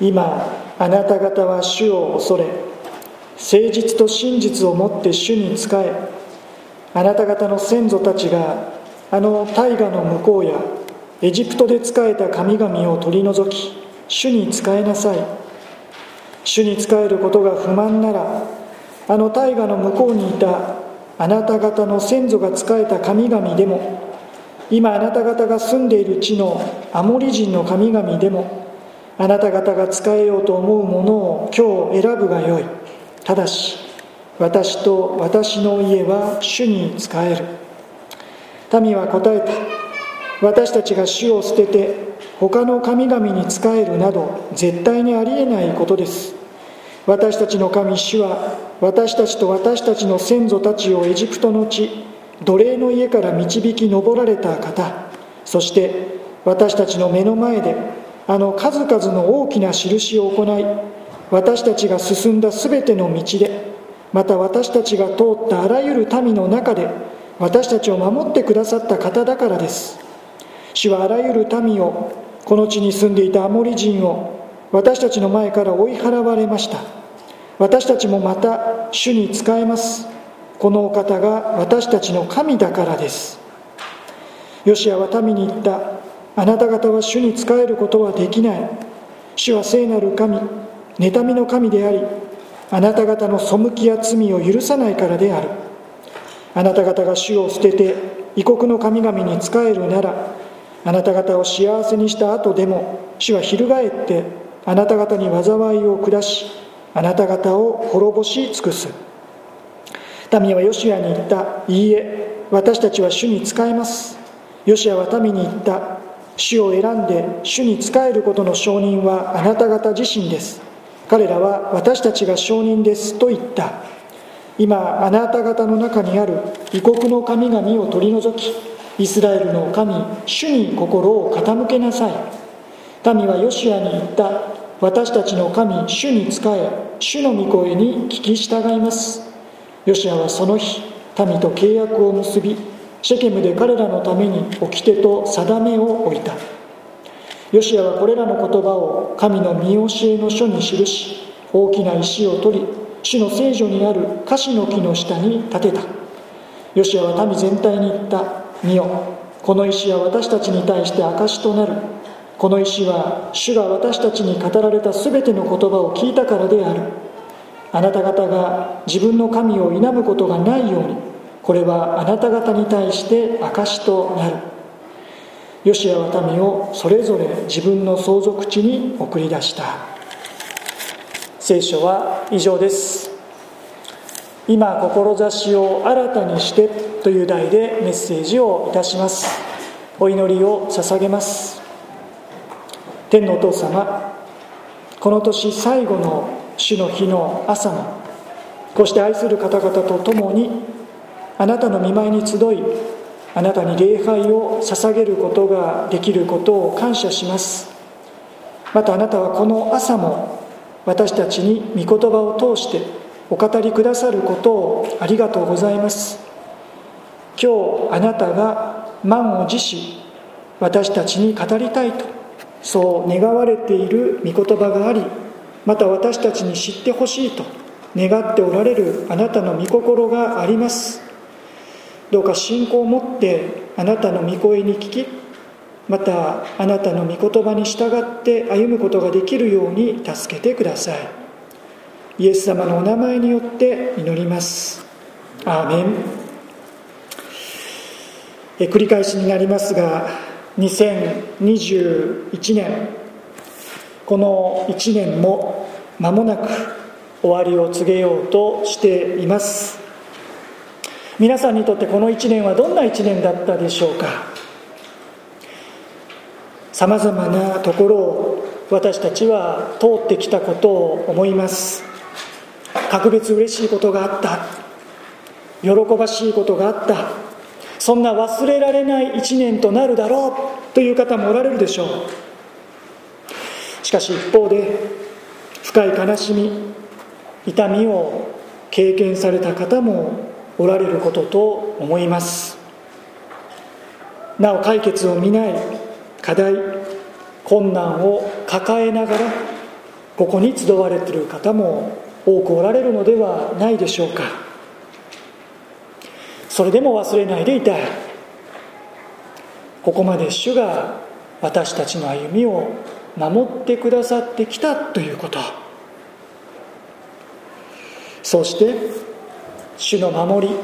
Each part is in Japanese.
今あなた方は主を恐れ誠実と真実をもって主に仕えあなた方の先祖たちがあの大河の向こうやエジプトで仕えた神々を取り除き主に仕えなさい。主に仕えることが不満ならあの大河の向こうにいたあなた方の先祖が仕えた神々でも今あなた方が住んでいる地のアモリ人の神々でもあなた方が仕えようと思うものを今日選ぶがよい。ただし私と私の家は主に仕える。民は答えた。私たちが主を捨てて他の神々に仕えるなど絶対にありえないことです。私たちの神主は私たちと私たちの先祖たちをエジプトの地奴隷の家から導き上られた方。そして私たちの目の前であの数々の大きな印を行い私たちが進んだ全ての道でまた私たちが通ったあらゆる民の中で私たちを守ってくださった方だからです。主はあらゆる民をこの地に住んでいたアモリ人を私たちの前から追い払われました。私たちもまた主に仕えます。このお方が私たちの神だからです。ヨシアは民に言った。あなた方は主に仕えることはできない。主は聖なる神妬みの神でありあなた方の背きや罪を許さないからである。あなた方が主を捨てて異国の神々に仕えるならあなた方を幸せにした後でも主は翻ってあなた方に災いを下しあなた方を滅ぼし尽くす。民はヨシアに言った。いいえ私たちは主に仕えます。ヨシアは民に言った。主を選んで主に仕えることの承認はあなた方自身です。彼らは私たちが承認ですと言った。今あなた方の中にある異国の神々を取り除きイスラエルの神主に心を傾けなさい。民はヨシアに言った。私たちの神主に仕え主の御声に聞き従います。ヨシアはその日民と契約を結びシェケムで彼らのために掟と定めを置いた。ヨシアはこれらの言葉を神の見教えの書に記し大きな石を取り主の聖女にある樫の木の下に立てた。ヨシアは民全体に言った。見よこの石は私たちに対して証となる。この石は主が私たちに語られた全ての言葉を聞いたからである。あなた方が自分の神を否むことがないように。これはあなた方に対して証となる。ヨシアは民をそれぞれ自分の相続地に送り出した。聖書は以上です。今志を新たにしてという題でメッセージをいたします。お祈りを捧げます。天のお父様この年最後の主の日の朝もこうして愛する方々と共にあなたの見舞いに集いあなたに礼拝を捧げることができることを感謝します。またあなたはこの朝も私たちに御言葉を通してお語りくださることをありがとうございます。今日あなたが満を持し私たちに語りたいとそう願われている御言葉がありまた私たちに知ってほしいと願っておられるあなたの御心があります。どうか信仰を持ってあなたの御声に聞きまたあなたの御言葉に従って歩むことができるように助けてください。イエス様のお名前によって祈ります。アーメン。え繰り返しになりますが2021年。この1年も間もなく終わりを告げようとしています。皆さんにとってこの1年はどんな1年だったでしょうか？さまざまなところを私たちは通ってきたことを思います。格別嬉しいことがあった。喜ばしいことがあった。そんな忘れられない1年となるだろうという方もおられるでしょう。しかし一方で深い悲しみ痛みを経験された方もおられることと思います。なお解決を見ない課題困難を抱えながらここに集われている方も多くおられるのではないでしょうか。それでも忘れないでいたい。ここまで主が私たちの歩みを守ってくださってきたということ。そして主の守り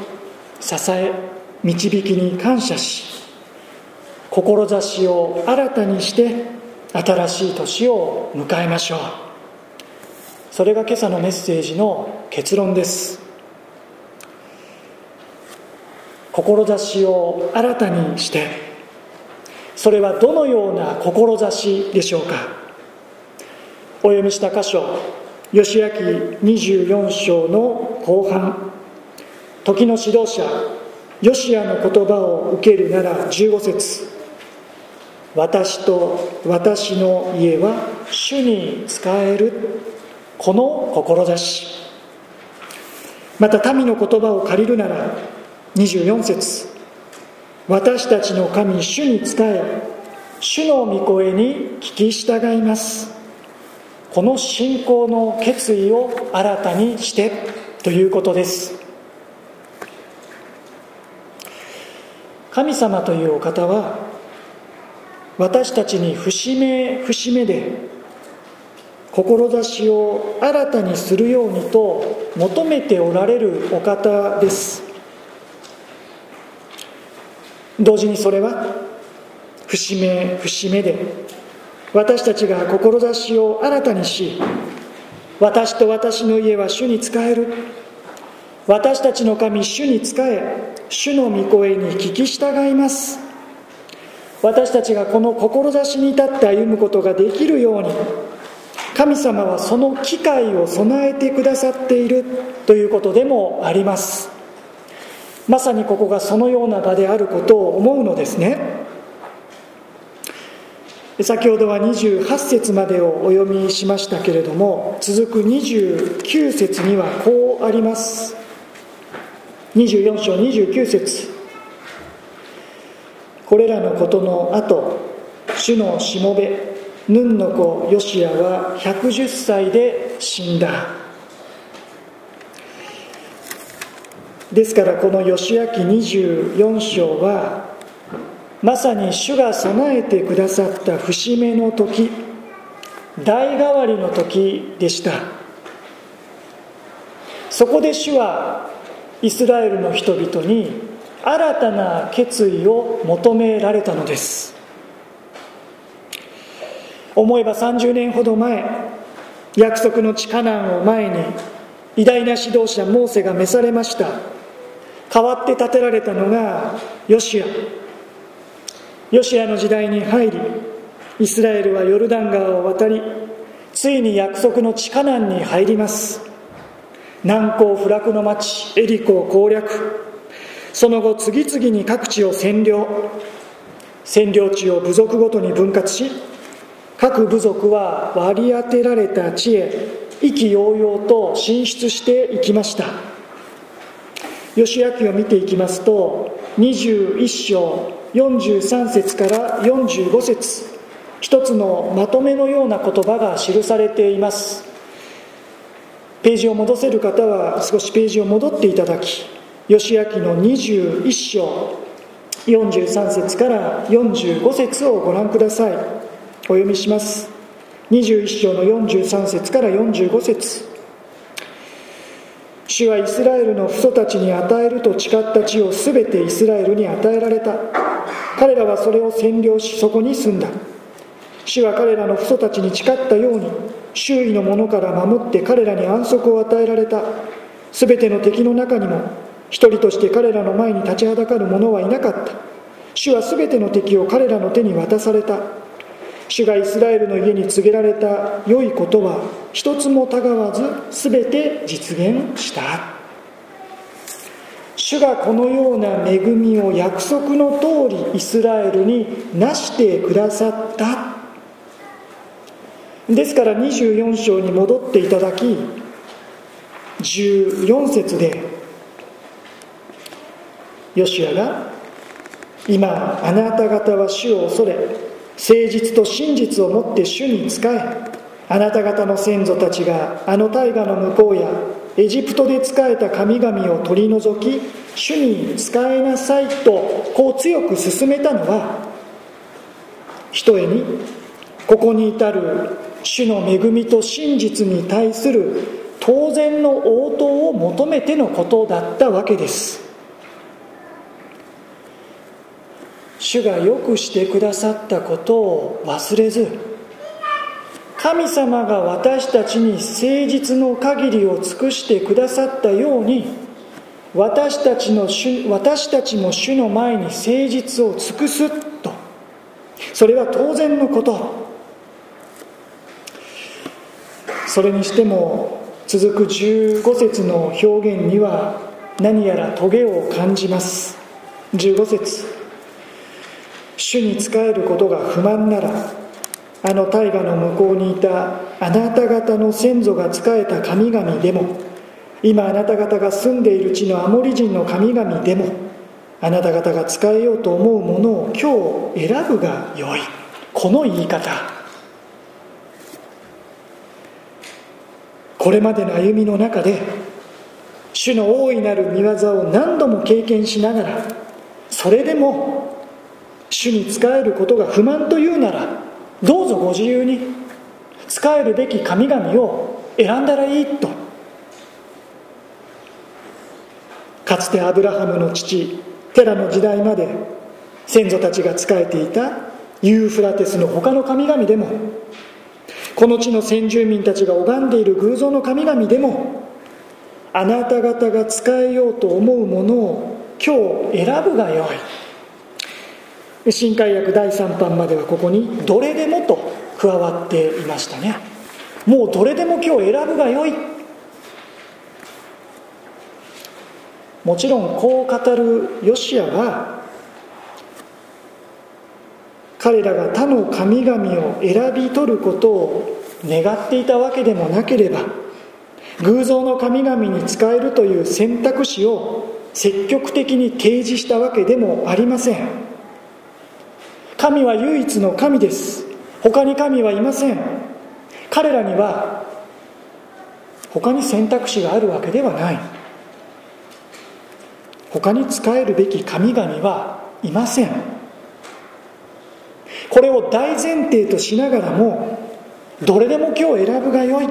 支え導きに感謝し志を新たにして新しい年を迎えましょう。それが今朝のメッセージの結論です。志を新たにしてそれはどのような志でしょうか？お読みした箇所義明24章の後半。時の指導者ヨシアの言葉を受けるなら15節。私と私の家は主に仕えるこの志。また民の言葉を借りるなら24節。私たちの神主に仕え主の御声に聞き従います。この信仰の決意を新たにしてということです。神様というお方は私たちに節目節目で志を新たにするようにと求めておられるお方です。同時にそれは節目節目で私たちが志を新たにし私と私の家は主に仕える。私たちの神主に仕え主の御声に聞き従います。私たちがこの志に立って歩むことができるように神様はその機会を備えてくださっているということでもあります。まさにここがそのような場であることを思うのですね。先ほどは28節までをお読みしましたけれども続く29節にはこうあります。24章29節。これらのことの後主のしもべヌンの子ヨシアは110歳で死んだ。ですからこの義明24章はまさに主が備えてくださった節目の時代替わりの時でした。そこで主はイスラエルの人々に新たな決意を求められたのです。思えば30年ほど前約束の地下難を前に偉大な指導者モーセが召されました。代わって建てられたのがヨシア。ヨシアの時代に入りイスラエルはヨルダン川を渡りついに約束の地下難に入ります。難攻不落の町エリコを攻略。その後次々に各地を占領。占領地を部族ごとに分割し各部族は割り当てられた地へ意気揚々と進出していきました。義明を見ていきますと21章43節から45節。一つのまとめのような言葉が記されています。ページを戻せる方は少しページを戻っていただき義明の21章43節から45節をご覧ください。お読みします。21章の43節から45節。主はイスラエルの父祖たちに与えると誓った地を全てイスラエルに与えられた。彼らはそれを占領しそこに住んだ。主は彼らの父祖たちに誓ったように周囲の者から守って彼らに安息を与えられた。全ての敵の中にも一人として彼らの前に立ちはだかる者はいなかった。主は全ての敵を彼らの手に渡された。主がイスラエルの家に告げられた良いことは一つもたがわず全て実現した。主がこのような恵みを約束の通りイスラエルになしてくださった。ですから24章に戻っていただき14節でヨシアが今あなた方は主を恐れ誠実と真実をもって主に仕えあなた方の先祖たちがあの大河の向こうやエジプトで仕えた神々を取り除き主に仕えなさいとこう強く勧めたのはひとえにここに至る主の恵みと真実に対する当然の応答を求めてのことだったわけです。主がよくしてくださったことを忘れず神様が私たちに誠実の限りを尽くしてくださったように私たちの主私たちも主の前に誠実を尽くすと。それは当然のこと。それにしても続く15節の表現には何やらトゲを感じます。15節。主に仕えることが不満ならあの大河の向こうにいたあなた方の先祖が仕えた神々でも今あなた方が住んでいる地のアモリ人の神々でもあなた方が使えようと思うものを今日選ぶがよい。この言い方。これまでの歩みの中で主の大いなる見業を何度も経験しながらそれでも主に仕えることが不満というならどうぞご自由に仕えるべき神々を選んだらいいと。かつてアブラハムの父テラの時代まで先祖たちが仕えていたユーフラテスの他の神々でもこの地の先住民たちが拝んでいる偶像の神々でもあなた方が使えようと思うものを今日選ぶがよい。新海訳第3版まではここに「どれでも」と加わっていましたね。もうどれでも今日選ぶがよい。もちろんこう語るヨシアは彼らが他の神々を選び取ることを願っていたわけでもなければ偶像の神々に仕えるという選択肢を積極的に提示したわけでもありません。神は唯一の神です。他に神はいません。彼らには他に選択肢があるわけではない。他に仕えるべき神々はいません。これを大前提としながらもどれでも今日選ぶがよい。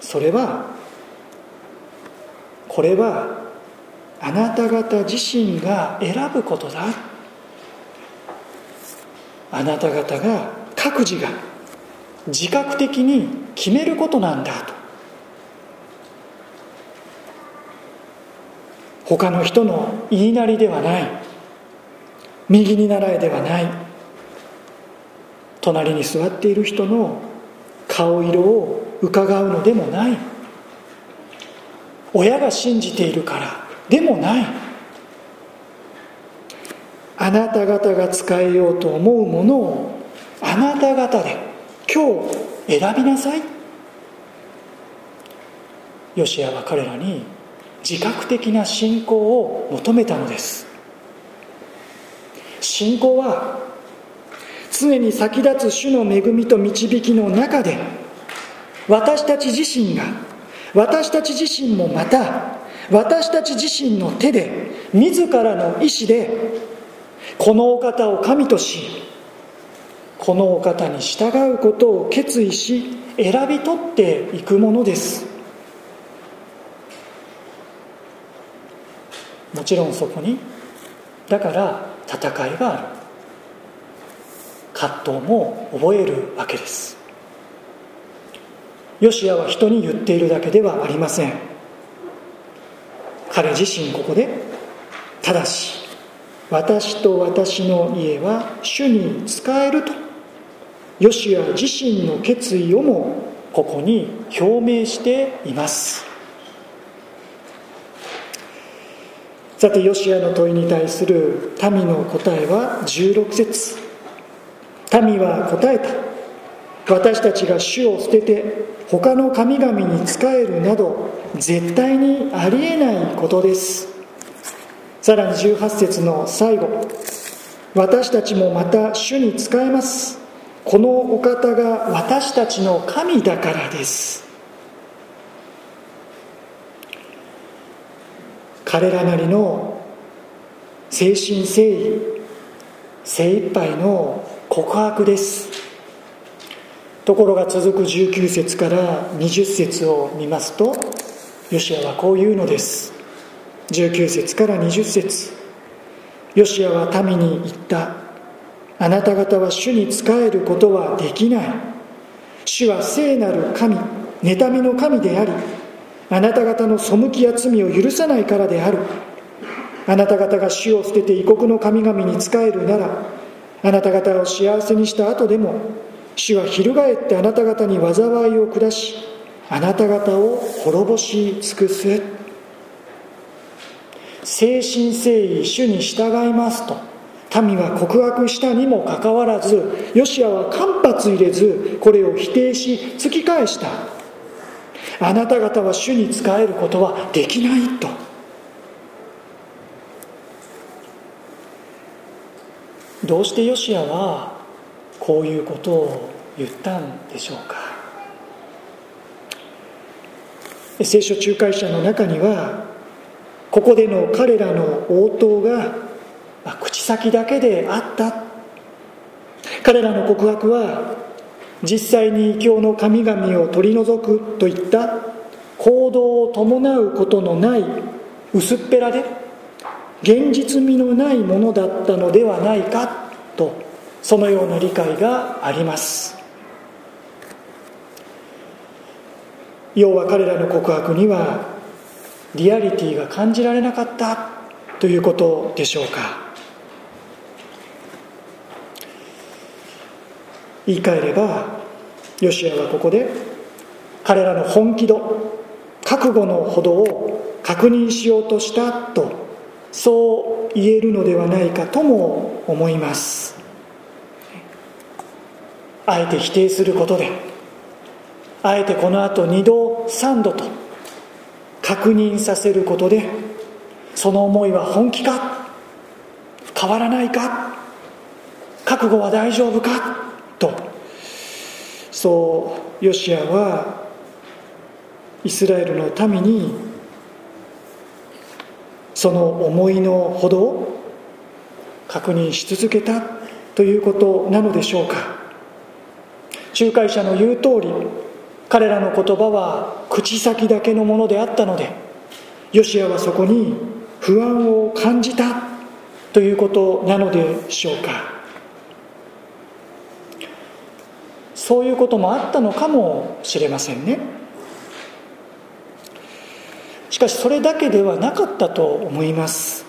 それはこれはあなた方自身が選ぶことだ。あなた方が各自が自覚的に決めることなんだと。他の人の言いなりではない。右に習えではない。隣に座っている人の顔色を伺うのでもない。親が信じているからでもない。あなた方が使えようと思うものをあなた方で今日選びなさい。ヨシアは彼らに自覚的な信仰を求めたのです。信仰は常に先立つ主の恵みと導きの中で私たち自身が私たち自身もまた私たち自身の手で自らの意志でこのお方を神としこのお方に従うことを決意し選び取っていくものです。もちろんそこにだから戦いがある。葛藤も覚えるわけです。ヨシアは人に言っているだけではありません。彼自身ここでただし私と私の家は主に仕えると。ヨシア自身の決意をもここに表明しています。さてヨシアの問いに対する民の答えは16節。民は答えた。私たちが主を捨てて他の神々に仕えるなど絶対にありえないことです。さらに18節の最後。私たちもまた主に仕えます。このお方が私たちの神だからです。彼らなりの誠心誠意精一杯の告白です。ところが続く19節から20節を見ますとヨシアはこう言うのです。19節から20節。ヨシアは民に言った。あなた方は主に仕えることはできない。主は聖なる神妬みの神でありあなた方の背きや罪を許さないからである。あなた方が主を捨てて異国の神々に仕えるならあなた方を幸せにした後でも主は翻ってあなた方に災いを下しあなた方を滅ぼし尽くす。誠心誠意主に従いますと民は告白したにもかかわらずヨシアは間髪入れずこれを否定し突き返した。あなた方は主に仕えることはできないと。どうしてヨシアはこういうことを言ったんでしょうか。聖書仲介者の中にはここでの彼らの応答が、口先だけであった。彼らの告白は実際に異教の神々を取り除くといった行動を伴うことのない薄っぺらで現実味のないものだったのではないかとそのような理解があります。要は彼らの告白にはリアリティが感じられなかったということでしょうか。言い換えればヨシアはここで彼らの本気度覚悟のほどを確認しようとしたとそう言えるのではないかとも思います。あえて否定することであえてこのあと2度3度と確認させることでその思いは本気か変わらないか覚悟は大丈夫かそうヨシアはイスラエルの民にその思いのほどを確認し続けたということなのでしょうか。仲介者の言う通り彼らの言葉は口先だけのものであったのでヨシアはそこに不安を感じたということなのでしょうか。そういうこともあったのかもしれませんね。しかしそれだけではなかったと思います。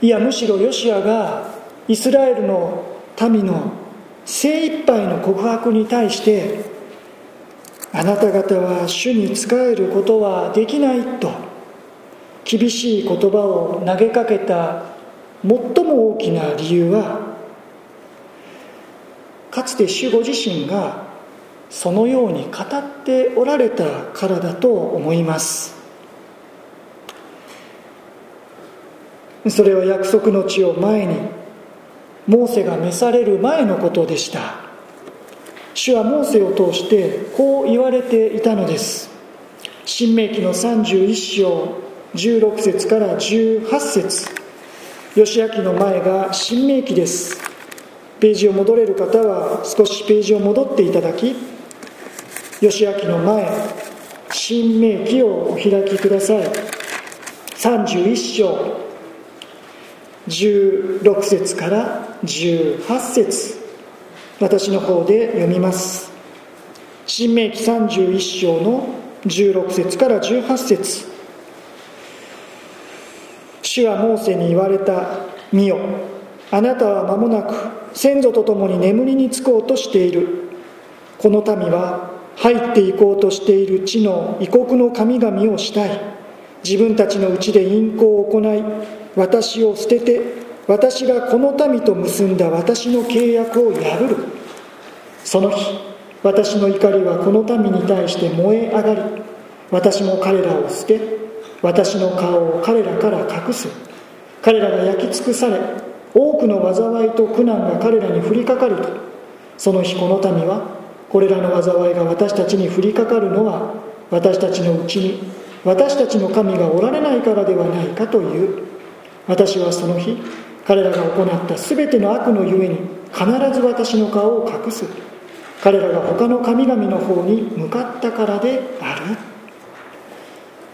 いやむしろヨシアがイスラエルの民の精一杯の告白に対してあなた方は主に仕えることはできないと厳しい言葉を投げかけた最も大きな理由はかつて主ご自身がそのように語っておられたからだと思います。それは約束の地を前にモーセが召される前のことでした。主はモーセを通してこう言われていたのです。新明記の31章16節から18節。義明の前が新明記です。ページを戻れる方は少しページを戻っていただき義明の前新明記をお開きください。31章。16節から18節。私の方で読みます。新明記31章の16節から18節。主はモーセに言われた「見よあなたは間もなく先祖と共に眠りにつこうとしている。この民は入っていこうとしている地の異国の神々をしたい自分たちのうちで淫行を行い私を捨てて私がこの民と結んだ私の契約を破る。その日私の怒りはこの民に対して燃え上がり私も彼らを捨て私の顔を彼らから隠す。彼らが焼き尽くされ多くの災いと苦難が彼らに降りかかると。その日この民はこれらの災いが私たちに降りかかるのは私たちのうちに私たちの神がおられないからではないかという。私はその日彼らが行った全ての悪のゆえに必ず私の顔を隠す。彼らが他の神々の方に向かったからである。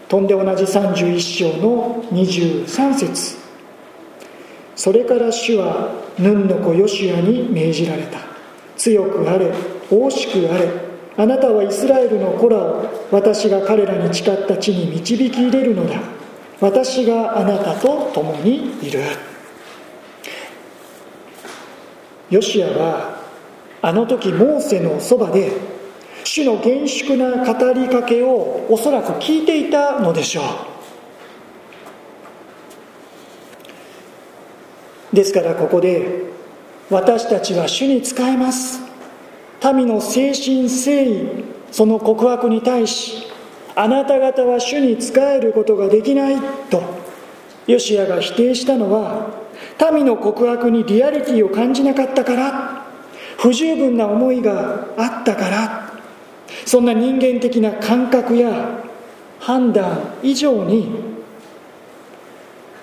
飛んで同じ31章の23節。それから主はヌンの子ヨシュアに命じられた。強くあれ大しくあれあなたはイスラエルの子らを私が彼らに誓った地に導き入れるのだ。私があなたと共にいる。ヨシアはあの時モーセのそばで主の厳粛な語りかけをおそらく聞いていたのでしょう。ですからここで私たちは主に仕えます。民の誠心誠意その告白に対しあなた方は主に仕えることができないとヨシアが否定したのは民の告白にリアリティを感じなかったから不十分な思いがあったからそんな人間的な感覚や判断以上に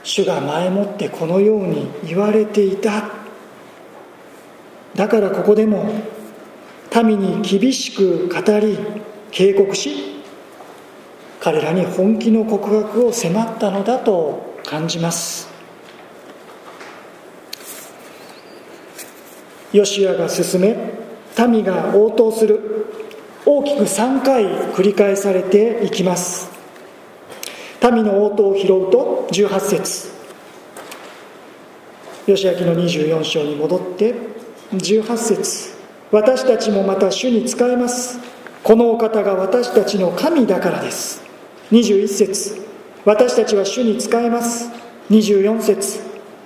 主が前もってこのように言われていた。だからここでも民に厳しく語り警告し彼らに本気の告白を迫ったのだと感じます。ヨシアが進め民が応答する。大きく3回繰り返されていきます。民の応答を拾うと18節。吉明の24章に戻って18節。私たちもまた主に仕えます。このお方が私たちの神だからです。21節。私たちは主に仕えます。24節。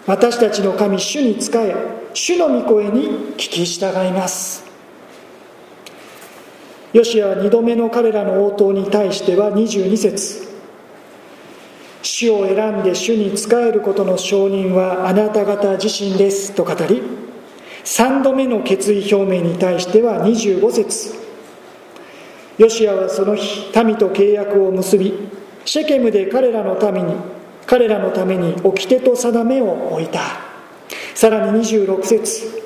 私たちの神主に仕え主の御声に聞き従います。ヨシアは2度目の彼らの応答に対しては22節。主を選んで主に仕えることの承認はあなた方自身ですと語り3度目の決意表明に対しては25節。ヨシアはその日民と契約を結びシェケムで彼らのために彼らのために掟と定めを置いた。さらに26節。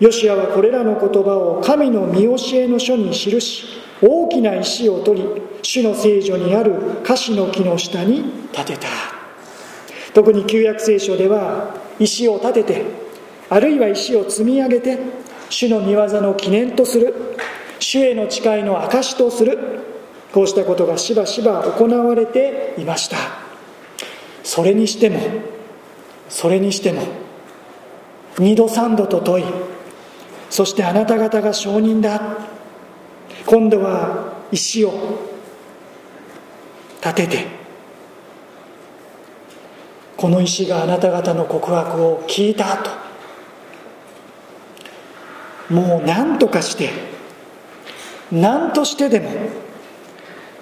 ヨシアはこれらの言葉を神の見教えの書に記し大きな石を取り主の聖女にある樫の木の下に建てた。特に旧約聖書では石を建ててあるいは石を積み上げて主の御業の記念とする主への誓いの証とするこうしたことがしばしば行われていました。それにしてもそれにしても二度三度と問いそしてあなた方が証人だ。今度は石を立てて。この石があなた方の告白を聞いたともう何とかして何としてでも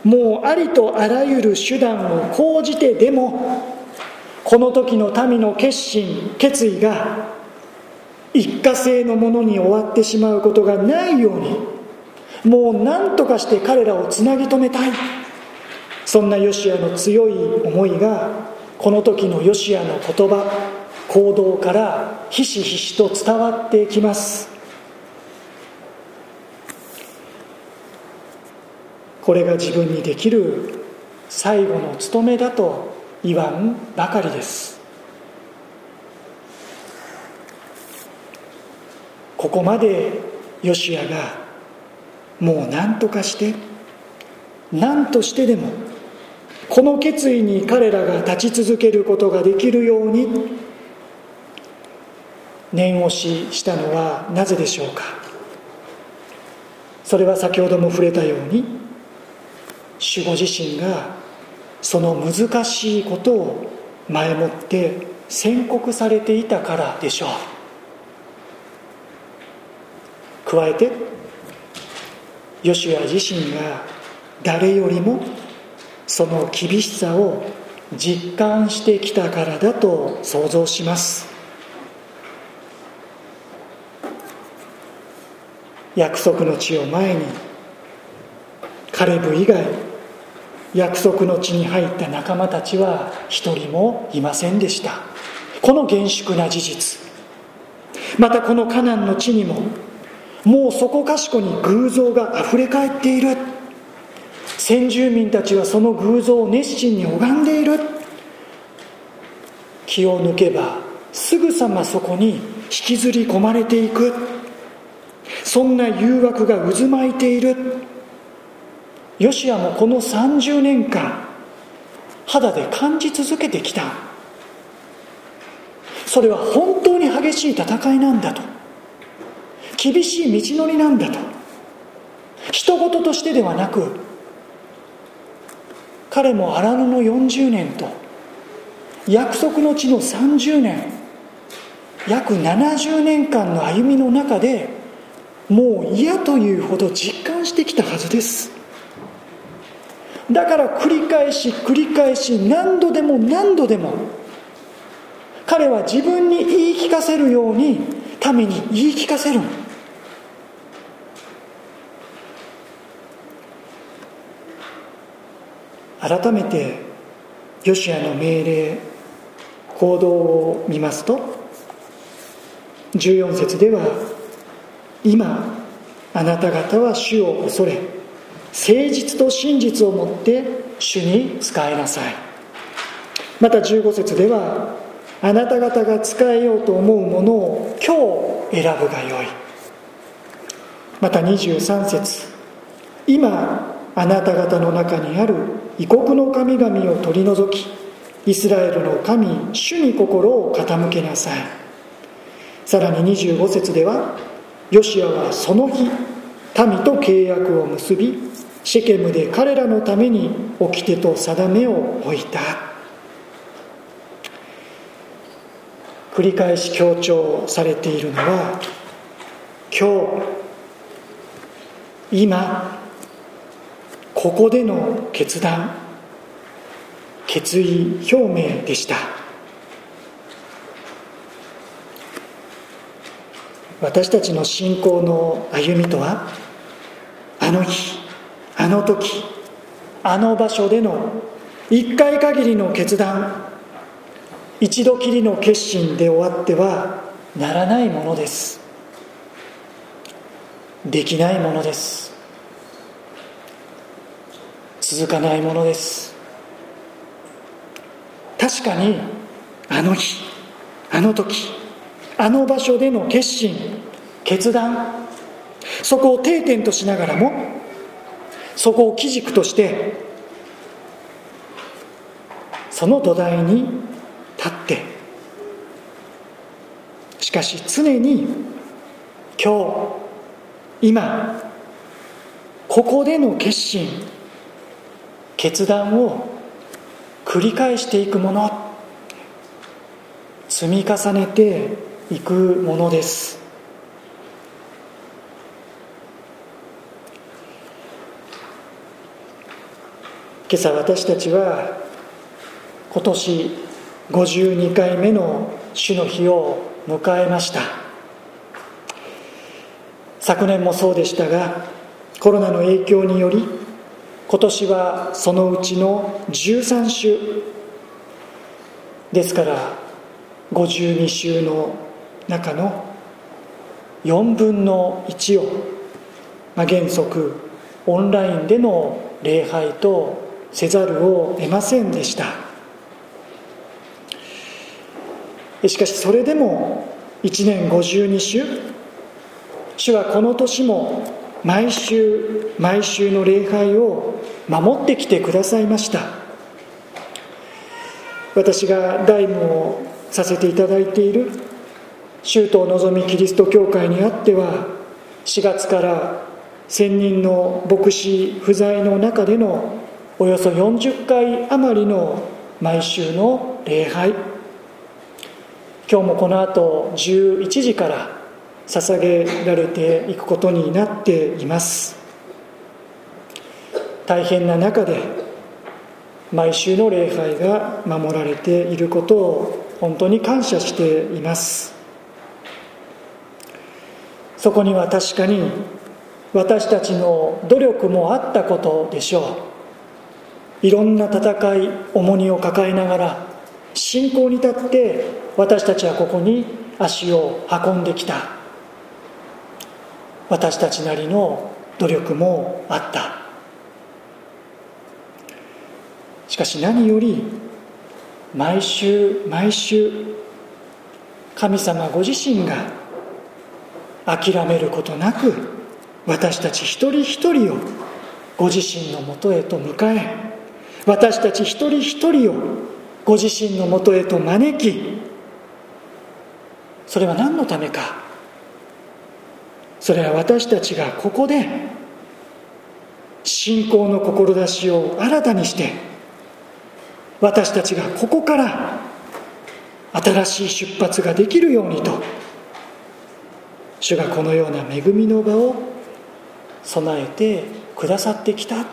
もうありとあらゆる手段を講じてでもこの時の民の決心決意が一過性のものに終わってしまうことがないようにもう何とかして彼らをつなぎ止めたい。そんなヨシアの強い思いがこの時のヨシアの言葉行動からひしひしと伝わってきます。これが自分にできる最後の務めだと言わんばかりです。ここまでヨシアがもう何とかして何としてでもこの決意に彼らが立ち続けることができるように念押ししたのはなぜでしょうか？それは先ほども触れたように守護自身がその難しいことを前もって宣告されていたからでしょう。加えてヨシュア自身が誰よりもその厳しさを実感してきたからだと想像します。約束の地を前にカレブ以外約束の地に入った仲間たちは一人もいませんでした。この厳粛な事実。またこのカナンの地にももうそこかしこに偶像があふれ返っている。先住民たちはその偶像を熱心に拝んでいる。気を抜けばすぐさまそこに引きずり込まれていく。そんな誘惑が渦巻いている。ヨシアもこの30年間肌で感じ続けてきた。それは本当に激しい戦いなんだと。厳しい道のりなんだと。人事としてではなく彼も荒野の40年と約束の地の30年約70年間の歩みの中でもう嫌というほど実感してきたはずです。だから繰り返し繰り返し何度でも何度でも彼は自分に言い聞かせるように民に言い聞かせる改めてヨシアの命令行動を見ますと14節では「今あなた方は主を恐れ誠実と真実をもって主に仕えなさい」また15節では「あなた方が仕えようと思うものを今日選ぶがよい」また23節今あなた方の中にある異国の神々を取り除きイスラエルの神主に心を傾けなさい。さらに25節ではヨシアはその日民と契約を結びシェケムで彼らのために掟と定めを置いた。繰り返し強調されているのは今日。今ここでの決断決意表明でした。私たちの信仰の歩みとはあの日あの時あの場所での一回限りの決断一度きりの決心で終わってはならないものです。できないものです。続かないものです。確かにあの日あの時あの場所での決心決断そこを定点としながらもそこを基軸としてその土台に立ってしかし常に今日今ここでの決心決断を繰り返していくもの。積み重ねていくものです。今朝私たちは今年52回目の主の日を迎えました。昨年もそうでしたがコロナの影響により今年はそのうちの13週ですから52週の中の4分の1を、まあ、原則オンラインでの礼拝とせざるを得ませんでした。しかしそれでも1年52週主はこの年も毎週毎週の礼拝を守ってきてくださいました。私が大務をさせていただいている周東のぞみキリスト教会にあっては4月から専任の牧師不在の中でのおよそ40回余りの毎週の礼拝。今日もこの後11時から捧げられていくことになっています。大変な中で毎週の礼拝が守られていることを本当に感謝しています。そこには確かに私たちの努力もあったことでしょう。いろんな戦い重荷を抱えながら信仰に立って私たちはここに足を運んできた。私たちなりの努力もあった。しかし何より毎週毎週神様ご自身が諦めることなく私たち一人一人をご自身のもとへと迎え私たち一人一人をご自身のもとへと招きそれは何のためかそれは私たちがここで信仰の志を新たにして私たちがここから新しい出発ができるようにと主がこのような恵みの場を備えてくださってきた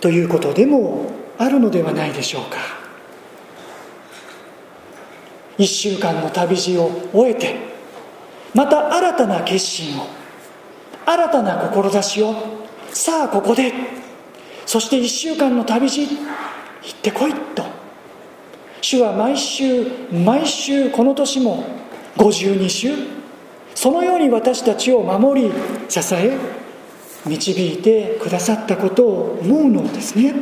ということでもあるのではないでしょうか。一週間の旅路を終えてまた新たな決心を新たな志を。さあここで。そして一週間の旅路。行ってこいと。主は毎週毎週この年も52週。そのように私たちを守り支え導いてくださったことを思うのですね。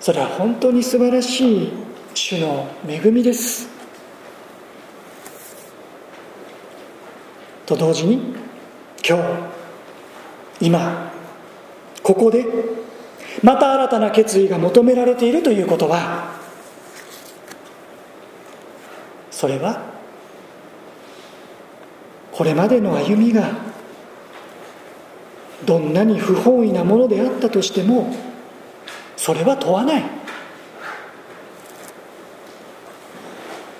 それは本当に素晴らしい主の恵みです。と同時に今日今ここでまた新たな決意が求められているということはそれはこれまでの歩みがどんなに不本意なものであったとしてもそれは問わない。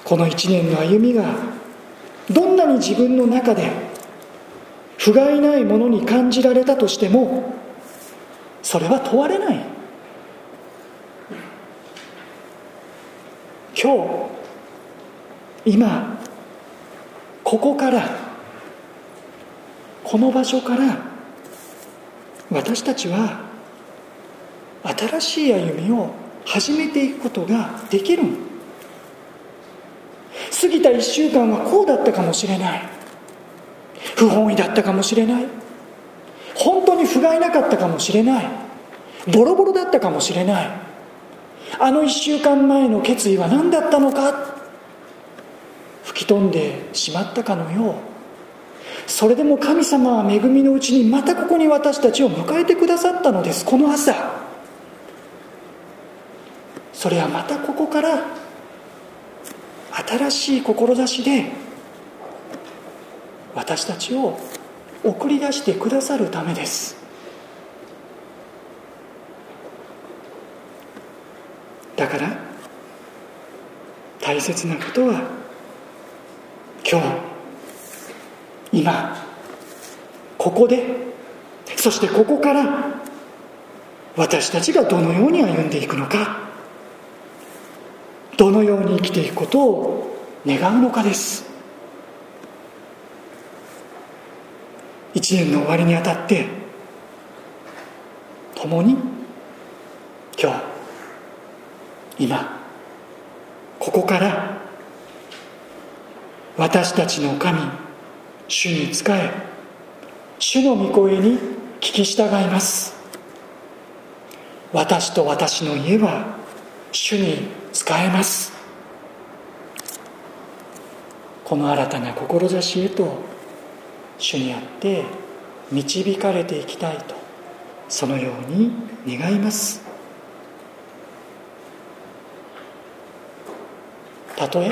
この一年の歩みがどんなに自分の中で不甲斐ないものに感じられたとしてもそれは問われない。今日今ここからこの場所から私たちは新しい歩みを始めていくことができる。過ぎた1週間はこうだったかもしれない。不本意だったかもしれない。本当に不甲斐なかったかもしれない。ボロボロだったかもしれない。あの1週間前の決意は何だったのか？吹き飛んでしまったかのよう。それでも神様は恵みのうちにまたここに私たちを迎えてくださったのです。この朝。それはまたここから新しい志で私たちを送り出してくださるためです。だから大切なことは今日今ここでそしてここから私たちがどのように歩んでいくのか。どのように生きていくことを願うのかです。一年の終わりにあたって共に今日今ここから私たちの神主に仕え主の御声に聞き従います。私と私の家は主に仕えます。この新たな志へと主にあって導かれていきたいとそのように願います。たとえ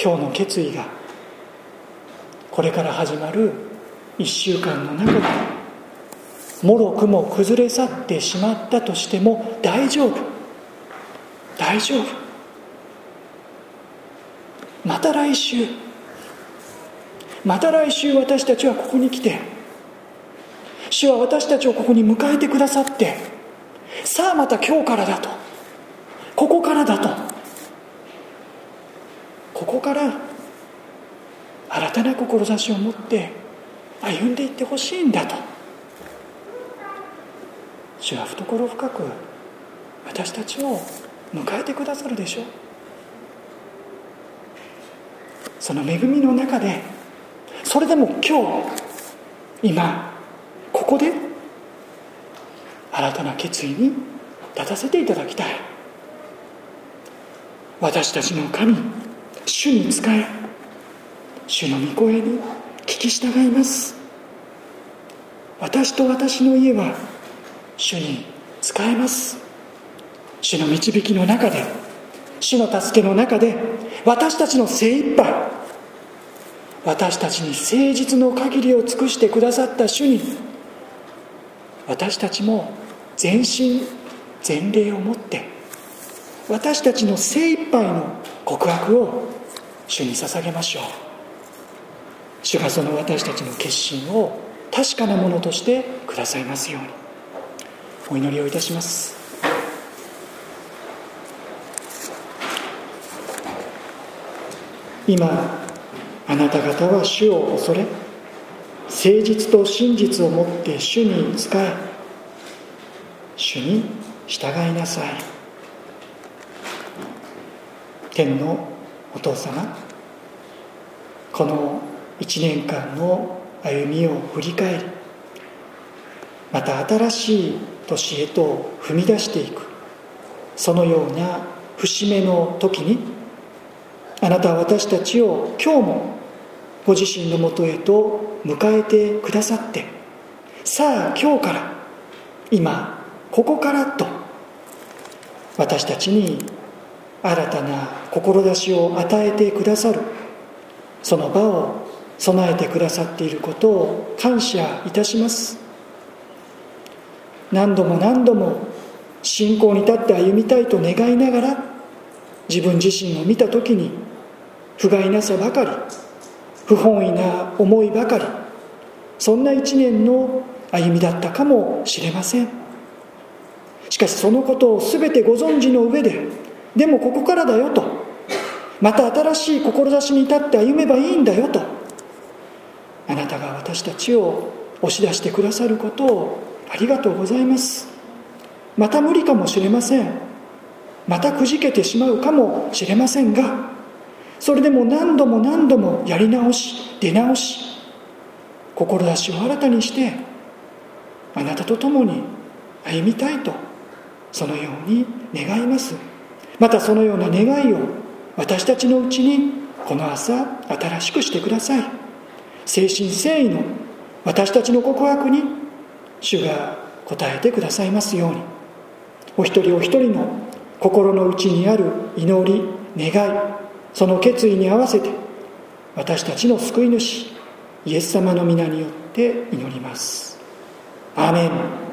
今日の決意がこれから始まる1週間の中でもろくも崩れ去ってしまったとしても大丈夫。大丈夫。また来週。また来週私たちはここに来て主は私たちをここに迎えてくださってさあまた今日からだと。ここからだと。ここから新たな志を持って歩んでいってほしいんだと。主は懐深く私たちを迎えてくださるでしょう。その恵みの中でそれでも今日今ここで新たな決意に立たせていただきたい。私たちの神主に仕え主の御声に聞き従います。私と私の家は主に仕えます。主の導きの中で主の助けの中で私たちの精一杯私たちに誠実の限りを尽くしてくださった主に私たちも全身全霊を持って私たちの精一杯の告白を主に捧げましょう。主がその私たちの決心を確かなものとしてくださいますように。お祈りをいたします。今あなた方は主を恐れ誠実と真実をもって主に仕え主に従いなさい。天のお父様この1年間の歩みを振り返りまた新しい年へと踏み出していく。そのような節目の時にあなたは私たちを今日もご自身のもとへと迎えてくださってさあ今日から今ここからと私たちに新たな志を与えてくださるその場を備えてくださっていることを感謝いたします。何度も何度も信仰に立って歩みたいと願いながら自分自身を見た時に不甲斐なさばかり不本意な思いばかりそんな一年の歩みだったかもしれません。しかしそのことを全てご存知の上ででもここからだよとまた新しい志に立って歩めばいいんだよとあなたが私たちを押し出してくださることをありがとうございます。また無理かもしれません。またくじけてしまうかもしれませんがそれでも何度も何度もやり直し出直し志を新たにしてあなたと共に歩みたいとそのように願います。またそのような願いを私たちのうちにこの朝新しくしてください。誠心誠意の私たちの告白に主が答えてくださいますように。お一人お一人の心の内にある祈り願いその決意に合わせて私たちの救い主イエス様の皆によって祈ります。アーメン。